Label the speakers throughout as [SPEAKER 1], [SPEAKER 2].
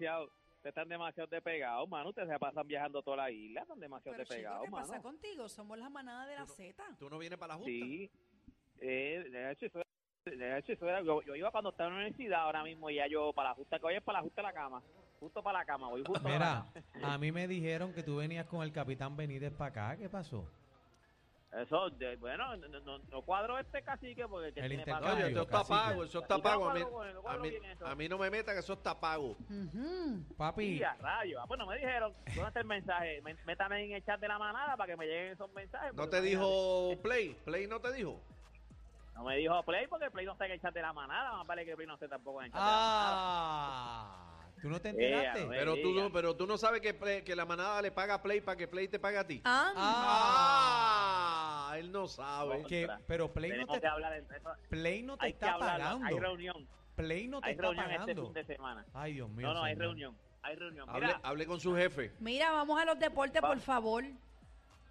[SPEAKER 1] Demasiado, ustedes están demasiado despegados, mano. Ustedes se pasan viajando toda la isla, están demasiado
[SPEAKER 2] Pero chico,
[SPEAKER 1] despegados,
[SPEAKER 2] ¿qué pasa contigo? Somos la manada de la Z.
[SPEAKER 3] ¿Tú no vienes para la Junta?
[SPEAKER 1] Sí. Eh, de hecho, eso, de hecho, eso era- yo, yo iba cuando estaba en la universidad, ahora mismo ya yo para la justa, que hoy es para la justa de la cama. Justo para la cama, voy justo para la
[SPEAKER 4] Mira, a mí me dijeron que tú venías con el capitán Benítez para acá. ¿Qué pasó?
[SPEAKER 1] Eso, de- bueno, no, no, no cuadro este cacique porque el tiene para-
[SPEAKER 3] eso está pago, eso está pago. A mí, a mí, a no me meta que eso está pago.
[SPEAKER 4] Papi,
[SPEAKER 1] Sí, a rayos. Ah, bueno, me dijeron, ¿dónde está el mensaje? Me- Métame en el chat de la manada para que me lleguen esos mensajes.
[SPEAKER 3] ¿No te dijo Play? ¿Play no te dijo?
[SPEAKER 1] No me dijo Play porque Play no está en el chat de la manada. Más vale que Play no esté tampoco en el chat de la manada.
[SPEAKER 4] ah, ¿tú no te
[SPEAKER 1] Eh,
[SPEAKER 4] enteraste?
[SPEAKER 1] ver.
[SPEAKER 3] Pero tú, no, pero tú no sabes que, Play- que la manada le paga a Play para que Play te pague a ti.
[SPEAKER 2] Ah,
[SPEAKER 3] Ah, él no sabe.
[SPEAKER 4] Que- pero Play no te. Play no te
[SPEAKER 1] Hay que
[SPEAKER 4] está
[SPEAKER 1] hablarlo. Hay
[SPEAKER 4] pagando.
[SPEAKER 1] reunión.
[SPEAKER 4] Play no te
[SPEAKER 1] Hay
[SPEAKER 4] está
[SPEAKER 1] reunión este
[SPEAKER 4] pagando.
[SPEAKER 1] fin de semana.
[SPEAKER 4] Ay, Dios mío.
[SPEAKER 1] No, no, hay
[SPEAKER 4] señor.
[SPEAKER 1] reunión. Hay reunión.
[SPEAKER 3] Hable,
[SPEAKER 1] Mira,
[SPEAKER 3] hable con su jefe.
[SPEAKER 2] mira, vamos a los deportes, por
[SPEAKER 1] Vamos.
[SPEAKER 2] favor.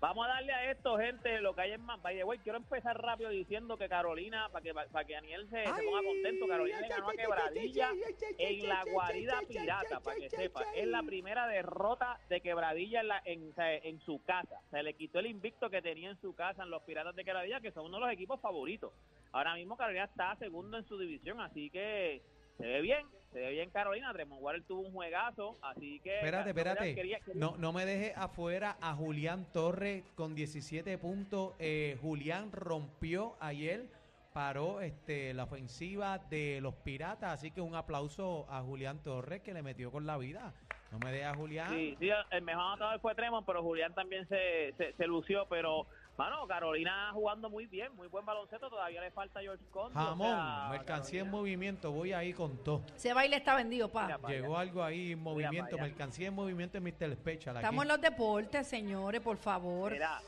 [SPEAKER 1] Vamos a darle a esto, gente, lo que hay en más. By the way, quiero empezar rápido diciendo que Carolina, para que, para que Daniel se, se ponga contento, Carolina le ganó a Quebradilla en la guarida pirata, para que sepa. Es la primera derrota de Quebradilla en, la, en, en su casa. Se le quitó el invicto que tenía en su casa en los Piratas de Quebradilla, que son uno de los equipos favoritos. Ahora mismo Carolina está segundo en su división, así que se ve bien, se ve bien Carolina. Tremont Waters tuvo un juegazo, así que...
[SPEAKER 4] Espérate, espérate.
[SPEAKER 1] Quería- quería-
[SPEAKER 4] No, no me dejes afuera a Julián Torres con 17 puntos. Eh, Julián rompió ayer, paró este, la ofensiva de los Piratas. Así que un aplauso a Julián Torres que le metió con la vida. No me dejes a Julián.
[SPEAKER 1] Sí, sí, el mejor anotador fue Tremont, pero Julián también se, se, se lució. Pero, mano, Carolina jugando muy bien, muy buen baloncesto. Todavía le falta George Conde. o
[SPEAKER 4] Jamón,
[SPEAKER 1] sea,
[SPEAKER 4] mercancía en
[SPEAKER 1] Carolina-
[SPEAKER 4] movimiento. Voy ahí con todo.
[SPEAKER 2] Ese baile está vendido, pa.
[SPEAKER 4] Llegó algo ahí en movimiento. Mercancía en movimiento en Mr. Special. aquí.
[SPEAKER 2] Estamos en los deportes, señores, por favor.
[SPEAKER 1] Mira,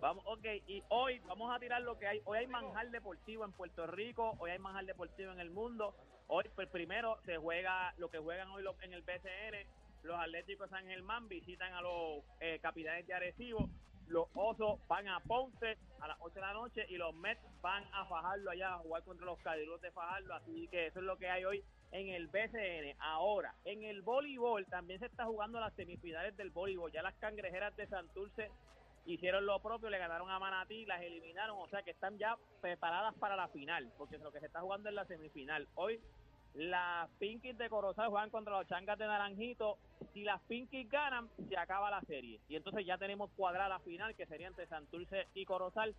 [SPEAKER 1] vamos, ok, y hoy vamos a tirar lo que hay. Hoy hay manjar deportivo en Puerto Rico, hoy hay manjar deportivo en el mundo. Hoy, pues, primero, se juega lo que juegan hoy los- en el BCN. Los Atléticos de San Germán visitan a los eh, Capitanes de Arecibo. Los Osos van a Ponce a las 8 de la noche y los Mets van a Fajardo allá a jugar contra los Cadillacs de Fajardo. Así que eso es lo que hay hoy en el BCN. Ahora, en el voleibol también se está jugando las semifinales del voleibol. Ya las cangrejeras de Santurce hicieron lo propio, le ganaron a Manatí, las eliminaron, o sea que están ya preparadas para la final, porque lo que se está jugando es la semifinal. Hoy las Pinkies de Corozal juegan contra los Changas de Naranjito. Si las Pinkies ganan, se acaba la serie. Y entonces ya tenemos cuadrada la final, que sería entre Santurce y Corozal.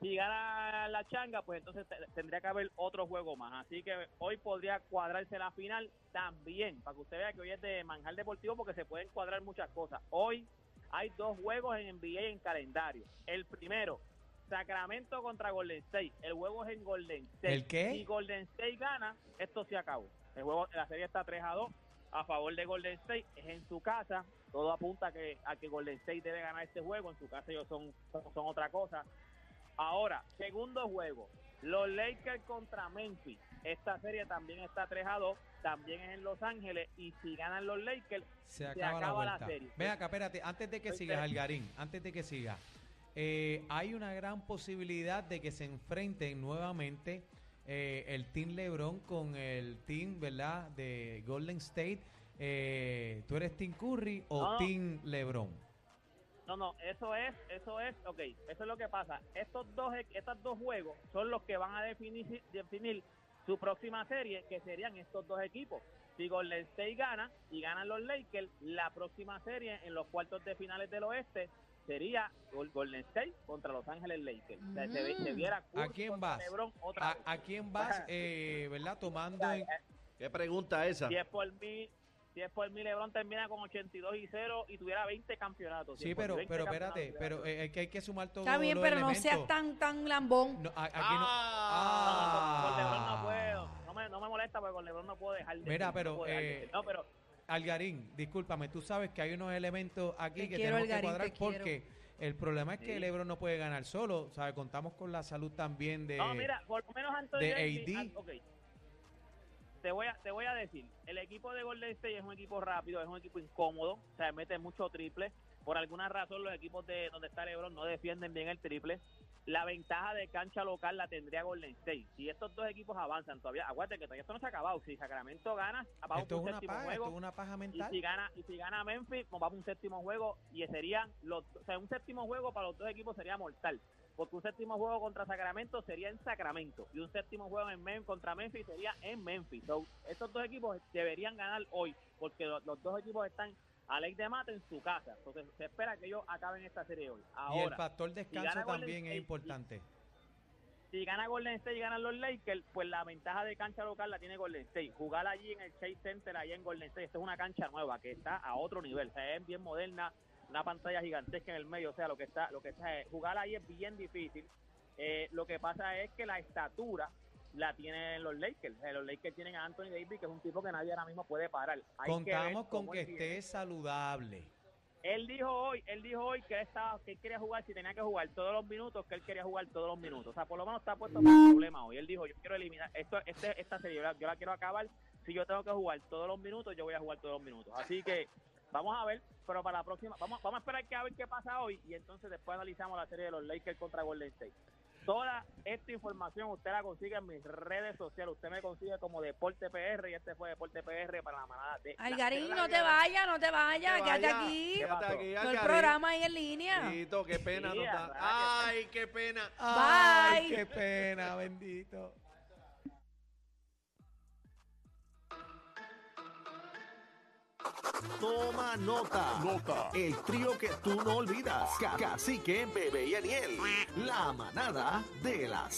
[SPEAKER 1] Si gana la Changa, pues entonces te- tendría que haber otro juego más. Así que hoy podría cuadrarse la final también, para que usted vea que hoy es de manjar deportivo, porque se pueden cuadrar muchas cosas. Hoy hay dos juegos en NBA en calendario. El primero, Sacramento contra Golden State. El juego es en Golden State.
[SPEAKER 4] ¿El qué?
[SPEAKER 1] Si Golden State gana, esto se acabó. El juego, la serie está 3 a 2 a favor de Golden State. Es en su casa. Todo apunta a que, a que Golden State debe ganar este juego. En su casa ellos son, son, son otra cosa. Ahora, segundo juego. Los Lakers contra Memphis. Esta serie también está 3 a 2. También es en Los Ángeles. Y si ganan los Lakers,
[SPEAKER 4] Se
[SPEAKER 1] se
[SPEAKER 4] acaba, la
[SPEAKER 1] la serie.
[SPEAKER 4] Ven acá, espérate, antes de que
[SPEAKER 1] Estoy
[SPEAKER 4] sigas, Algarín, antes de que sigas, eh, hay una gran posibilidad de que se enfrenten nuevamente eh, el Team LeBron con el Team, ¿verdad?, de Golden State. Eh, ¿Tú eres Team Curry o
[SPEAKER 1] No, no.
[SPEAKER 4] Team LeBron?
[SPEAKER 1] No, no, eso es, eso es, ok, eso es lo que pasa. Estos dos, e- estos dos juegos son los que van a definir, definir su próxima serie, que serían estos dos equipos. Si Golden State gana y ganan los Lakers, la próxima serie en los cuartos de finales del oeste sería Gol- Golden State contra Los Ángeles Lakers. O sea, se, ve- se viera
[SPEAKER 4] ¿A quién vas?
[SPEAKER 1] LeBron otra
[SPEAKER 4] ¿A,
[SPEAKER 1] vez.
[SPEAKER 4] a quién vas, eh, verdad? Tomando en...
[SPEAKER 3] ¿Qué pregunta esa?
[SPEAKER 1] Si es por mí, si es por mí, LeBron termina con 82 y 0 y tuviera 20 campeonatos.
[SPEAKER 4] Sí, pero,
[SPEAKER 1] mí, 20
[SPEAKER 4] pero espérate, pero eh, es que hay que sumar todo
[SPEAKER 2] Está bien,
[SPEAKER 4] los
[SPEAKER 2] pero no seas tan, tan lambón.
[SPEAKER 4] No, a- aquí
[SPEAKER 1] No,
[SPEAKER 4] no.
[SPEAKER 1] con, con LeBron
[SPEAKER 4] Ah.
[SPEAKER 1] no puedo. No me, no me molesta porque con LeBron no puedo dejar de
[SPEAKER 4] Mira,
[SPEAKER 1] no
[SPEAKER 4] pero,
[SPEAKER 1] puedo dejar de
[SPEAKER 4] eh,
[SPEAKER 1] ser. No, pero
[SPEAKER 4] Algarín, discúlpame, tú sabes que hay unos elementos aquí
[SPEAKER 2] Te
[SPEAKER 4] que
[SPEAKER 2] quiero,
[SPEAKER 4] tenemos que cuadrar
[SPEAKER 2] te quiero.
[SPEAKER 4] porque el problema es que
[SPEAKER 1] Sí.
[SPEAKER 4] Lebron no puede ganar solo, ¿sabes? Contamos con la salud también de...
[SPEAKER 1] No, mira, por lo menos Anthony
[SPEAKER 4] de AD.
[SPEAKER 1] ah, ok. Te voy, a, te voy a decir, el equipo de Golden State es un equipo rápido, es un equipo incómodo, o sea, mete mucho triple. Por alguna razón los equipos de donde está LeBron no defienden bien el triple. La ventaja de cancha local la tendría Golden State. Si estos dos equipos avanzan todavía, acuérdate que todavía esto no se ha acabado. Si Sacramento gana, vamos
[SPEAKER 4] esto es
[SPEAKER 1] un
[SPEAKER 4] una
[SPEAKER 1] séptimo
[SPEAKER 4] paja,
[SPEAKER 1] juego.
[SPEAKER 4] esto es una paja
[SPEAKER 1] Y
[SPEAKER 4] mental.
[SPEAKER 1] si gana y si gana Memphis, nos vamos a un séptimo juego y serían los, o sea, un séptimo juego para los dos equipos sería mortal, porque un séptimo juego contra Sacramento sería en Sacramento y un séptimo juego en Mem contra Memphis sería en Memphis. So, estos dos equipos deberían ganar hoy, porque lo- los, dos equipos están a ley de mate en su casa. Entonces se espera que ellos acaben esta serie hoy.
[SPEAKER 4] y el
[SPEAKER 1] Ahora,
[SPEAKER 4] factor descanso también es importante.
[SPEAKER 1] si gana Golden State y ganan los Lakers, pues la ventaja de cancha local la tiene Golden State. Jugar allí en el Chase Center, allá en Golden State, esta es una cancha nueva que está a otro nivel, o sea, es bien moderna, una pantalla gigantesca en el medio, o sea, lo que está, lo que está, jugar ahí es bien difícil. Eh, lo que pasa es que la estatura la tienen los Lakers. Sea, los Lakers tienen a Anthony Davis, que es un tipo que nadie ahora mismo puede parar. Hay
[SPEAKER 4] Contamos con que esté saludable.
[SPEAKER 1] Él dijo hoy, él dijo hoy que él estaba, que él quería jugar, si tenía que jugar todos los minutos, que él quería jugar todos los minutos. O sea, por lo menos está puesto para el problema hoy. Él dijo, yo quiero eliminar esto, este, esta serie, yo la, yo la quiero acabar. Si yo tengo que jugar todos los minutos, yo voy a jugar todos los minutos. Así que vamos a ver, pero para la próxima, vamos, vamos a esperar que a ver qué pasa hoy y entonces después analizamos la serie de los Lakers contra Golden State. Toda esta información usted la consigue en mis redes sociales. Usted me consigue como Deporte PR y este fue Deporte PR para la manada de...
[SPEAKER 2] Algarín, no te vayas, no te vayas, quédate aquí.
[SPEAKER 1] ¿Qué
[SPEAKER 3] quédate aquí,
[SPEAKER 2] Todo el programa ahí en línea.
[SPEAKER 3] Tito, qué pena
[SPEAKER 1] Sí,
[SPEAKER 3] no
[SPEAKER 1] a
[SPEAKER 3] está.
[SPEAKER 1] rayos.
[SPEAKER 3] Ay, qué pena.
[SPEAKER 4] Ay,
[SPEAKER 2] Bye.
[SPEAKER 4] qué pena, bendito.
[SPEAKER 5] Toma nota. Nota. El trío que tú no olvidas. Ca- Cacique, Bebé y Aniel. La manada de las